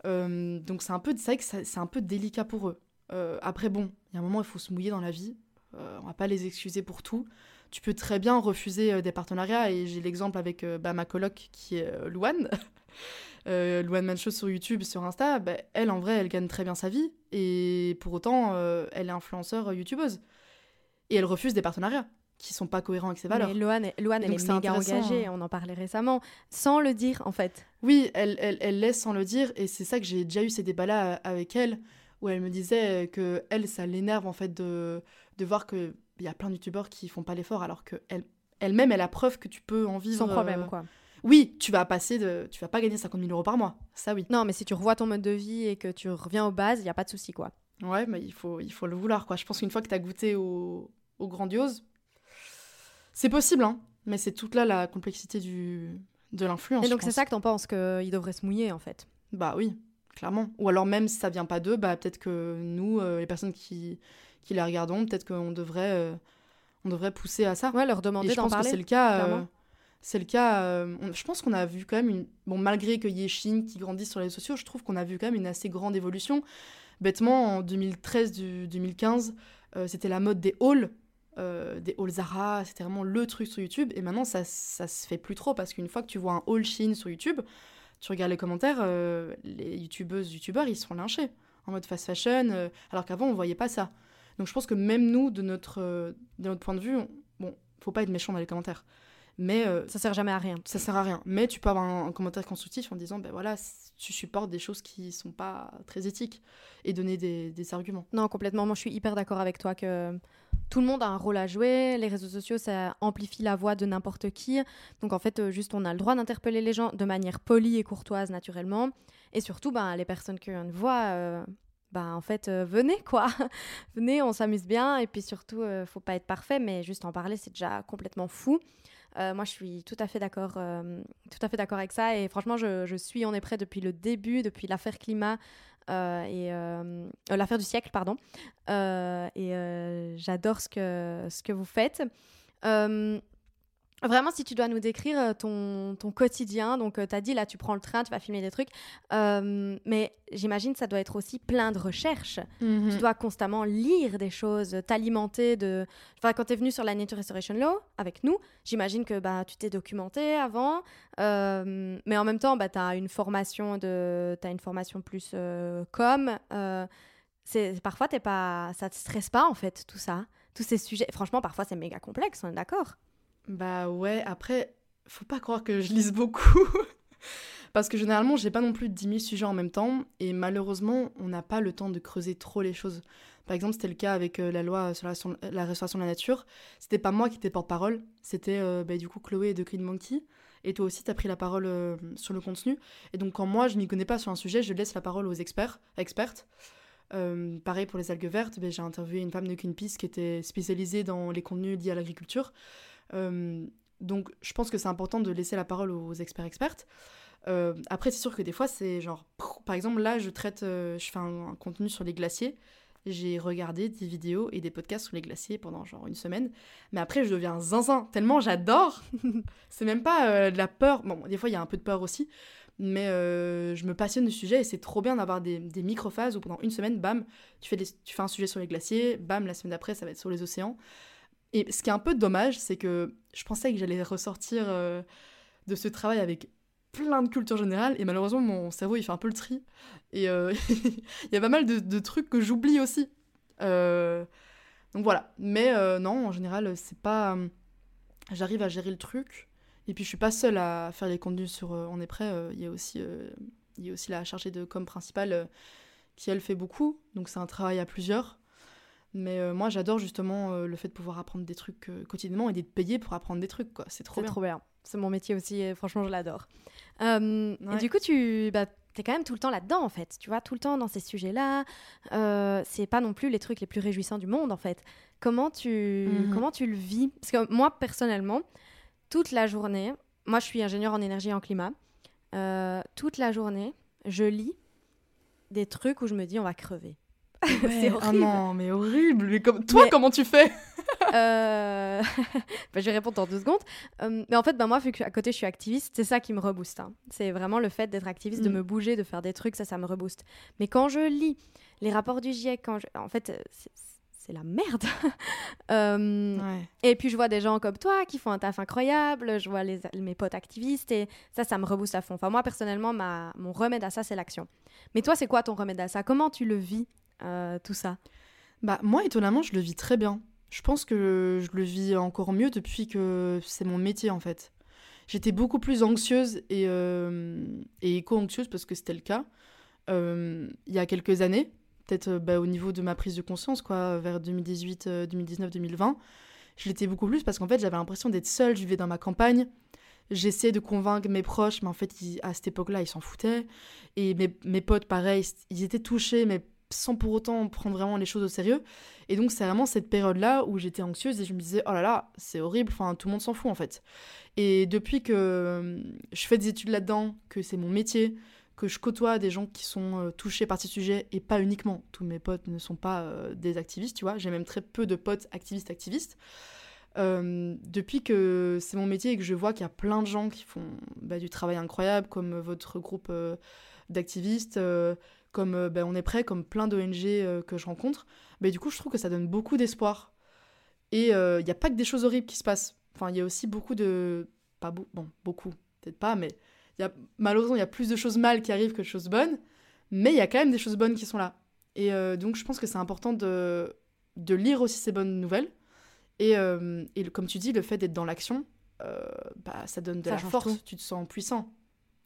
B: Euh, donc c'est un peu, c'est vrai que c'est un peu délicat pour eux. Euh, après bon, il y a un moment il faut se mouiller dans la vie. Euh, on va pas les excuser pour tout. Tu peux très bien refuser des partenariats et j'ai l'exemple avec bah, ma coloc qui est Louane. Louane Mancho sur YouTube, sur Insta, bah, elle en vrai elle gagne très bien sa vie et pour autant elle est influenceur youtubeuse et elle refuse des partenariats qui sont pas cohérents avec ses valeurs.
A: Mais Loane, elle est, méga engagée, on en parlait récemment, sans le dire en fait.
B: Oui, elle, elle, elle laisse sans le dire, et c'est ça que j'ai déjà eu ces débats-là euh, avec elle, où elle me disait que elle, ça l'énerve en fait de, de voir qu'il y a plein de youtubeurs qui font pas l'effort, alors que elle, elle-même, elle a preuve que tu peux en vivre.
A: Sans problème, euh, quoi.
B: Oui, tu vas passer de, tu vas pas gagner 50 000 euros par mois, ça oui.
A: Non, mais si tu revois ton mode de vie et que tu reviens aux bases, il y a pas de souci, quoi.
B: Ouais, mais il faut, il faut le vouloir, quoi. Je pense qu'une fois que tu as goûté au, au grandiose, c'est possible, hein, mais c'est toute là la complexité du, de l'influence.
A: Et donc c'est ça que t'en penses, qu'il devrait se mouiller en fait?
B: Bah oui, clairement. Ou alors même si ça vient pas d'eux, bah peut-être que nous, euh, les personnes qui, qui la regardons, peut-être qu'on devrait, euh, on devrait pousser à ça.
A: Ouais, leur demander d'en parler.
B: c'est le cas. Euh, c'est le cas. je pense qu'on a vu quand même une. Bon, malgré qu'il y ait Chine qui grandit sur les réseaux sociaux, je trouve qu'on a vu quand même une assez grande évolution. Bêtement, en 2013-2015, c'était la mode des hauls euh, des hauls Zara, c'était vraiment le truc sur YouTube. Et maintenant, ça, ça se fait plus trop parce qu'une fois que tu vois un haul Chine sur YouTube, tu regardes les commentaires, euh, les youtubeuses, youtubeurs, ils sont lynchés en mode fast fashion, euh, alors qu'avant, on voyait pas ça. Donc je pense que même nous, de notre, de notre point de vue, bon, faut pas être méchant dans les commentaires. Mais
A: ça sert jamais à rien.
B: Ça sert à rien. Mais tu peux avoir un, commentaire constructif en disant, ben voilà, tu supportes des choses qui sont pas très éthiques et donner des, des arguments.
A: Non, complètement. Moi, je suis hyper d'accord avec toi que tout le monde a un rôle à jouer. Les réseaux sociaux, ça amplifie la voix de n'importe qui. Donc en fait, euh, juste on a le droit d'interpeller les gens de manière polie et courtoise naturellement. Et surtout, ben, les personnes une voix, euh, ben, en fait, euh, venez quoi. venez, on s'amuse bien. Et puis surtout, faut pas être parfait, mais juste en parler, c'est déjà complètement fou. moi, je suis tout à fait d'accord, tout à fait d'accord avec ça. Et franchement, je, suis, on est prêt depuis le début, depuis l'affaire climat, euh, et euh, l'affaire du siècle, pardon. Euh, et j'adore ce que, ce que vous faites. Vraiment, si tu dois nous décrire euh, ton, ton quotidien, donc euh, tu as dit là, tu prends le train, tu vas filmer des trucs, euh, mais j'imagine ça doit être aussi plein de recherches. Mhm. Tu dois constamment lire des choses, t'alimenter de. Enfin, quand tu es venu sur la Nature Restoration Law avec nous, j'imagine que bah, tu t'es documenté avant, mais en même temps, bah, tu as une formation de. As une formation plus com. c'est parfois, t'es pas, ça te stresse pas en fait, tout ça, tous ces sujets. Franchement, parfois, c'est méga complexe, on est d'accord
B: bah ouais, après, faut pas croire que je lise beaucoup. Parce que généralement, j'ai pas non plus 10 000 sujets en même temps. Et malheureusement, on n'a pas le temps de creuser trop les choses. Par exemple, c'était le cas avec euh, la loi sur la, restauration de la nature. C'était pas moi qui étais porte-parole. C'était euh, bah, du coup Chloé de Green Monkey. Et toi aussi, tu as pris la parole euh, sur le contenu. Et donc, quand moi, je m'y connais pas sur un sujet, je laisse la parole aux experts, expertes. pareil pour les algues vertes, bah, j'ai interviewé une femme de Greenpeace qui était spécialisée dans les contenus liés à l'agriculture. Euh, donc je pense que c'est important de laisser la parole aux experts expertes. Euh, après, c'est sûr que des fois, c'est genre, par exemple, là, je traite, euh, je fais un, contenu sur les glaciers. J'ai regardé des vidéos et des podcasts sur les glaciers pendant genre une semaine. Mais après, je deviens zinzin tellement j'adore. c'est même pas de la peur. Bon, des fois, il y a un peu de peur aussi. Mais je me passionne du sujet et c'est trop bien d'avoir des, des micro-phases où pendant une semaine, bam, tu fais, tu fais un sujet sur les glaciers, bam, la semaine d'après, ça va être sur les océans. Et ce qui est un peu dommage, c'est que je pensais que j'allais ressortir euh, de ce travail avec plein de culture générale, et malheureusement, mon cerveau, il fait un peu le tri. Et euh, il y a pas mal de, trucs que j'oublie aussi. Euh, donc voilà. Mais non, en général, c'est pas... J'arrive à gérer le truc. Et puis, je suis pas seule à faire les contenus sur On est prêt. Il y, a aussi, il y a aussi la chargée de com principale qui, elle, fait beaucoup. Donc, c'est un travail à plusieurs. Mais euh, moi, j'adore justement euh, le fait de pouvoir apprendre des trucs euh, quotidiennement et d'être payé pour apprendre des trucs. quoi. C'est trop bien.
A: trop bien. C'est mon métier aussi et franchement, je l'adore. Et du coup, tu bah, es quand même tout le temps là-dedans, en fait. Tu vois, tout le temps dans ces sujets-là. c'est pas non plus les trucs les plus réjouissants du monde, en fait. Comment tu, mhm. comment tu le vis? Parce que moi, personnellement, toute la journée, moi, je suis ingénieur en énergie et en climat. toute la journée, je lis des trucs où je me dis on va crever. c'est
B: Ah
A: horrible.
B: non, mais horrible. Mais comme... Toi,
A: Mais-
B: comment tu fais
A: Euh, bah, je vais répondre dans deux secondes. Euh, mais en fait, bah, moi, vu qu'à côté, je suis activiste, c'est ça qui me rebooste. hein. C'est vraiment le fait d'être activiste, de
B: Mm.
A: me bouger, de faire des trucs, ça, ça me rebooste. Mais quand je lis les rapports du GIEC, quand je- en fait, euh, c'est- c'est la merde. Euh,
B: Ouais.
A: Et puis je vois des gens comme toi qui font un taf incroyable, je vois les, mes potes activistes et ça, ça me rebooste à fond. Enfin, moi, personnellement, ma, mon remède à ça, c'est l'action. Mais toi, c'est quoi ton remède à ça? Comment tu le vis, tout ça
B: Bah, moi, étonnamment, je le vis très bien. Je pense que je le vis encore mieux depuis que c'est mon métier, en fait. J'étais beaucoup plus anxieuse et, euh, et éco-anxieuse, parce que c'était le cas, euh, il y a quelques années. Peut-être euh, bah, au niveau de ma prise de conscience, quoi, vers 2018, euh, 2019, 2020. Je l'étais beaucoup plus parce qu'en fait, j'avais l'impression d'être seule. Je vivais dans ma campagne. J'essayais de convaincre mes proches, mais en fait, à cette époque-là, ils s'en foutaient. Et mes, mes potes, pareil, ils étaient touchés, mais sans pour autant prendre vraiment les choses au sérieux. Et donc, c'est vraiment cette période-là où j'étais anxieuse et je me disais, oh là là, c'est horrible, enfin, tout le monde s'en fout en fait. Et depuis que euh, je fais des études là-dedans, que c'est mon métier, que je côtoie des gens qui sont euh, touchés par ces sujets et pas uniquement, tous mes potes ne sont pas euh, des activistes, tu vois, j'ai même très peu de potes activistes-activistes. Euh, depuis que c'est mon métier et que je vois qu'il y a plein de gens qui font bah, du travail incroyable, comme votre groupe d'activistes, comme euh, bah, On est prêt, comme plein d'ONG euh, que je rencontre, bah, du coup, je trouve que ça donne beaucoup d'espoir. Et il n'y a pas que des choses horribles qui se passent. Enfin, il y a aussi beaucoup de. Pas beau... Bon, beaucoup, peut-être pas, mais y a... malheureusement, il y a plus de choses mal qui arrivent que de choses bonnes. Mais il y a quand même des choses bonnes qui sont là. Et euh, donc, je pense que c'est important de... de lire aussi ces bonnes nouvelles. Et, euh, et comme tu dis, le fait d'être dans l'action, euh, bah, ça donne de
A: Ça
B: la force.
A: tout.
B: Tu te sens puissant.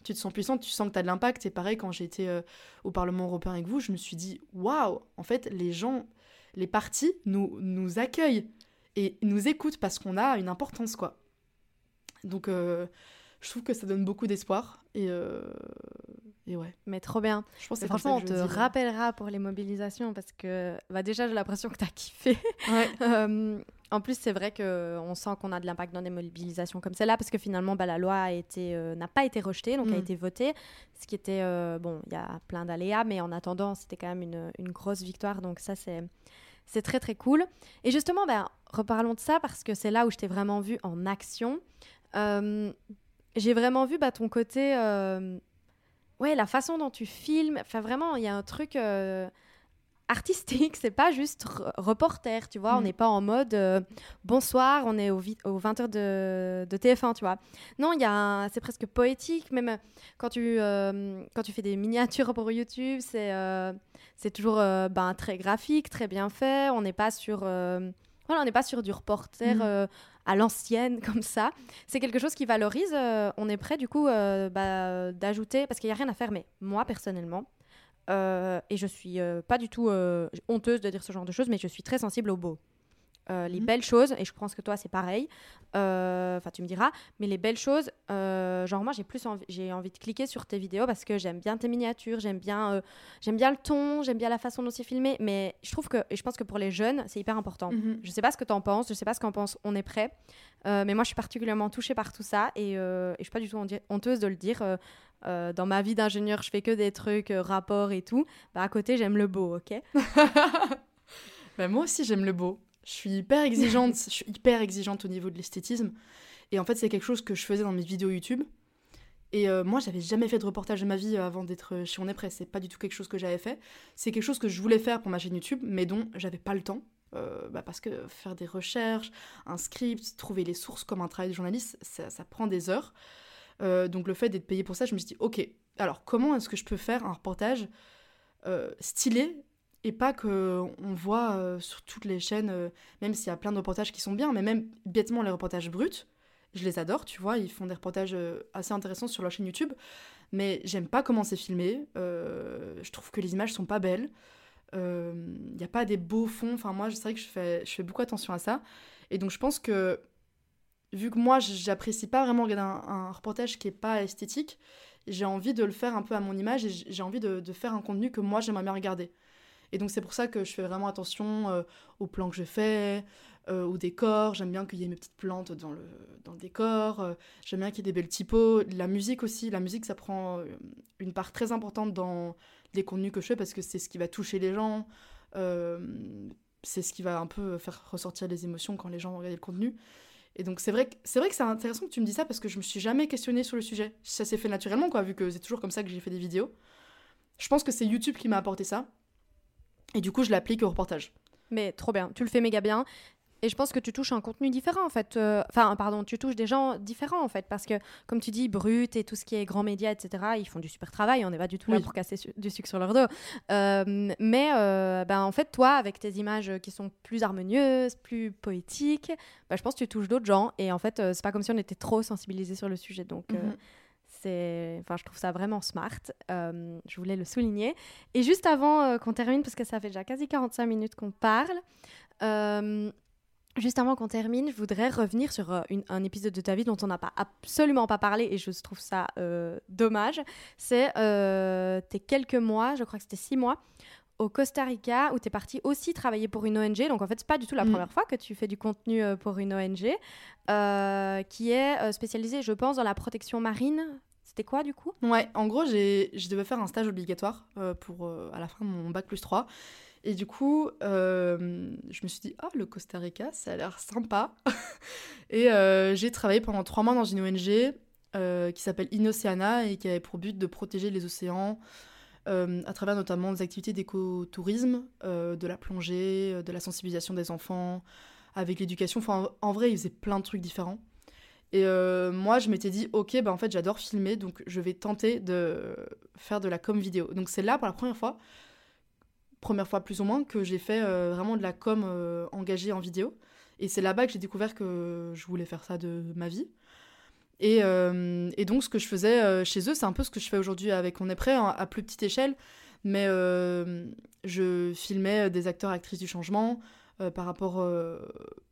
B: Tu te sens puissant, tu sens que tu as de l'impact. Et pareil, quand été euh, au Parlement européen avec vous, je me suis dit, waouh, en fait, les gens, les partis nous, nous accueillent et nous écoutent parce qu'on a une importance, quoi. Donc, euh, je trouve que ça donne beaucoup d'espoir. Et, euh, et ouais,
A: Mais trop bien.
B: je pense que
A: franchement, on te
B: dis,
A: rappellera pour les mobilisations parce que bah, déjà, j'ai l'impression que tu as kiffé.
B: Ouais.
A: En plus, c'est vrai qu'on sent qu'on a de l'impact dans des mobilisations comme celle-là parce que finalement, bah, la loi a été, euh, n'a pas été rejetée, donc a
B: Mm.
A: été votée. Ce qui était, euh, bon, il y a plein d'aléas, mais en attendant, c'était quand même une, une grosse victoire. Donc ça, c'est, c'est très, très cool. Et justement, bah, reparlons de ça parce que c'est là où je t'ai vraiment vu en action. Euh, j'ai vraiment vu bah, ton côté... ouais, la façon dont tu filmes. Enfin, vraiment, il y a un truc... euh, artistique, c'est pas juste re- reporter, tu vois, on
B: Mm.
A: n'est pas en mode euh, bonsoir, on est au, au 20h de, de TF1, tu vois. Non, il y a un- c'est presque poétique, même quand tu, euh, quand tu fais des miniatures pour YouTube, c'est euh, c'est toujours euh, ben, très graphique, très bien fait, on n'est pas sur... euh, voilà, on n'est pas sur du reporter
B: Mm.
A: euh, à l'ancienne comme ça. C'est quelque chose qui valorise. euh, on est prêt du coup euh, bah, d'ajouter, parce qu'il n'y a rien à faire, mais moi personnellement, euh, et je suis euh, pas du tout euh, honteuse de dire ce genre de choses, mais je suis très sensible au beau. Euh, les
B: Mhm.
A: belles choses, et je pense que toi c'est pareil, euh, enfin tu me diras, mais les belles choses, euh, genre moi j'ai plus envie, j'ai envie de cliquer sur tes vidéos parce que j'aime bien tes miniatures, j'aime bien, euh, j'aime bien le ton, j'aime bien la façon dont c'est filmé, mais je trouve que, et je pense que pour les jeunes c'est hyper important.
B: Mhm.
A: Je sais pas ce que tu en penses, je sais pas ce qu'en pense On est prêt, Euh, mais moi je suis particulièrement touchée par tout ça et, euh, et je suis pas du tout hon- honteuse de le dire. Euh, dans ma vie d'ingénieur, je fais que des trucs, euh, rapports et tout. Bah, à côté, j'aime le beau, ok?
B: Bah, moi aussi, j'aime le beau. Je suis hyper exigeante, je suis hyper exigeante au niveau de l'esthétisme. Et en fait, c'est quelque chose que je faisais dans mes vidéos YouTube. Et euh, moi, j'avais jamais fait de reportage de ma vie euh, avant d'être chez On est prêt. C'est pas du tout quelque chose que j'avais fait. C'est quelque chose que je voulais faire pour ma chaîne YouTube, mais dont j'avais pas le temps. Bah, parce que faire des recherches, un script, trouver les sources comme un travail de journaliste, ça prend des heures. Euh, donc le fait d'être payé pour ça, je me suis dit, ok, alors comment est-ce que je peux faire un reportage euh, stylé et pas que on voit euh, sur toutes les chaînes, même s'il y a plein de reportages qui sont bien, mais même bêtement les reportages bruts, je les adore, tu vois, ils font des reportages assez intéressants sur leur chaîne YouTube, mais j'aime pas comment c'est filmé, je trouve que les images sont pas belles, il n'y a pas des beaux fonds, enfin moi c'est vrai que je fais, je fais beaucoup attention à ça, et donc je pense que vu que moi j'apprécie pas vraiment regarder un, reportage qui est pas esthétique, j'ai envie de le faire un peu à mon image et j'ai envie de, faire un contenu que moi j'aimerais bien regarder. Et donc c'est pour ça que je fais vraiment attention euh, aux plans que je fais, euh, au décor. J'aime bien qu'il y ait mes petites plantes dans le, décor. euh, J'aime bien qu'il y ait des belles typos. La musique aussi. La musique, ça prend euh, une part très importante dans les contenus que je fais parce que c'est ce qui va toucher les gens. c'est ce qui va un peu faire ressortir les émotions quand les gens regardent le contenu. Et donc c'est vrai que c'est vrai que c'est intéressant que tu me dis ça parce que je me suis jamais questionnée sur le sujet. Ça s'est fait naturellement quoi, vu que c'est toujours comme ça que j'ai fait des vidéos. Je pense que c'est YouTube qui m'a apporté ça. Et du coup, je l'applique au reportage.
A: Mais trop bien, tu le fais méga bien. Et je pense que tu touches un contenu différent en fait. Euh, enfin, pardon, tu touches des gens différents en fait. Parce que, comme tu dis, Brut et tout ce qui est grand média, etc., ils font du super travail. On n'est pas du tout là pour casser du sucre sur leur dos. Euh, mais euh, ben, en fait, toi, avec tes images qui sont plus harmonieuses, plus poétiques, ben, je pense que tu touches d'autres gens. Et en fait, c'est pas comme si on était trop sensibilisé sur le sujet. Donc. C'est enfin je trouve ça vraiment smart je voulais le souligner et juste avant qu'on termine parce que ça fait déjà quasi 45 minutes qu'on parle Juste avant qu'on termine, je voudrais revenir sur euh, un épisode de ta vie dont on n'a pas absolument pas parlé et je trouve ça euh, dommage. C'est euh, tes quelques mois, je crois que c'était six mois, au Costa Rica où tu es parti aussi travailler pour une ONG. Donc en fait, c'est pas du tout la mm. première fois que tu fais du contenu pour une ONG qui est spécialisée, je pense, dans la protection marine. C'était quoi du coup?
B: Ouais, en gros, je devais faire un stage obligatoire pour à la fin de mon bac plus 3. Et du coup, euh, je me suis dit, ah, le Costa Rica, ça a l'air sympa. et euh, j'ai travaillé pendant trois mois dans une ONG euh, qui s'appelle Inoceana et qui avait pour but de protéger les océans à travers notamment des activités d'écotourisme, de la plongée, de la sensibilisation des enfants, avec l'éducation. Enfin, en vrai, ils faisaient plein de trucs différents. Et moi, je m'étais dit, ok, bah, en fait, j'adore filmer, donc je vais tenter de faire de la com vidéo. Donc c'est là, pour la première fois, première fois plus ou moins que j'ai fait euh, vraiment de la com euh, engagée en vidéo. Et c'est là-bas que j'ai découvert que je voulais faire ça de ma vie. Et, euh, donc ce que je faisais chez eux, c'est un peu ce que je fais aujourd'hui avec On est prêt, hein, à plus petite échelle. Mais je filmais des acteurs, actrices du changement par rapport,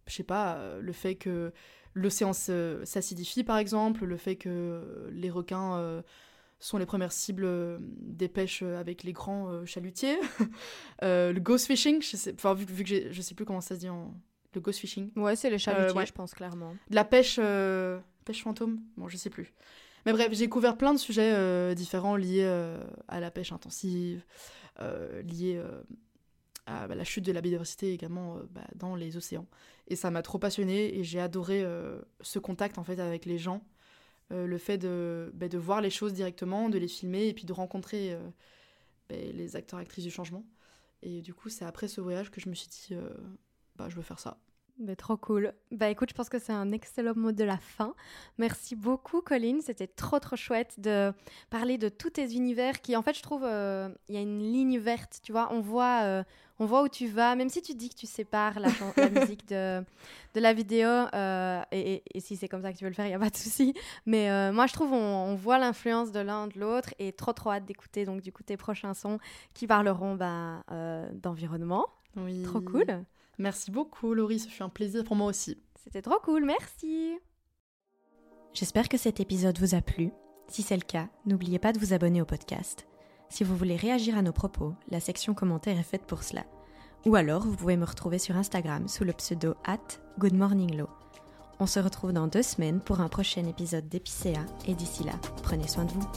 B: je sais pas, le fait que l'océan s'acidifie par exemple, le fait que les requins sont les premières cibles euh, des pêches euh, avec les grands euh, chalutiers. le ghost fishing, je sais, vu, vu, que je sais plus comment ça se dit en. Le ghost fishing.
A: Ouais, c'est les chalutiers, je pense, clairement.
B: De la pêche, pêche fantôme, bon, je sais plus. Mais bref, j'ai couvert plein de sujets différents liés à la pêche intensive, liés à bah, la chute de la biodiversité également bah, dans les océans. Et ça m'a trop passionné et j'ai adoré ce contact en fait avec les gens euh, le fait de, bah, de voir les choses directement, de les filmer et puis de rencontrer euh, bah, les acteurs actrices du changement. Et du coup, c'est après ce voyage que je me suis dit, euh, bah, je veux faire ça.
A: Mais trop cool. Bah écoute, je pense que c'est un excellent mot de la fin. Merci beaucoup, Colline. C'était trop, trop chouette de parler de tous tes univers qui, en fait, je trouve, il y a une ligne verte, tu vois. On voit, on voit où tu vas, même si tu dis que tu sépares la, musique de, de, la vidéo, euh, et, si c'est comme ça que tu veux le faire, il n'y a pas de souci. Mais euh, moi, je trouve on, voit l'influence de l'un de l'autre, et trop trop hâte d'écouter donc du coup tes prochains sons qui parleront bah, euh, d'environnement. Oui. Trop cool.
B: Merci beaucoup, Laurie, ce fut un plaisir pour moi aussi.
A: C'était trop cool, merci.
C: J'espère que cet épisode vous a plu. Si c'est le cas, n'oubliez pas de vous abonner au podcast. Si vous voulez réagir à nos propos, la section commentaires est faite pour cela. Ou alors, vous pouvez me retrouver sur Instagram sous le pseudo at goodmorninglow. On se retrouve dans deux semaines pour un prochain épisode d'Epicéa et d'ici là, prenez soin de vous.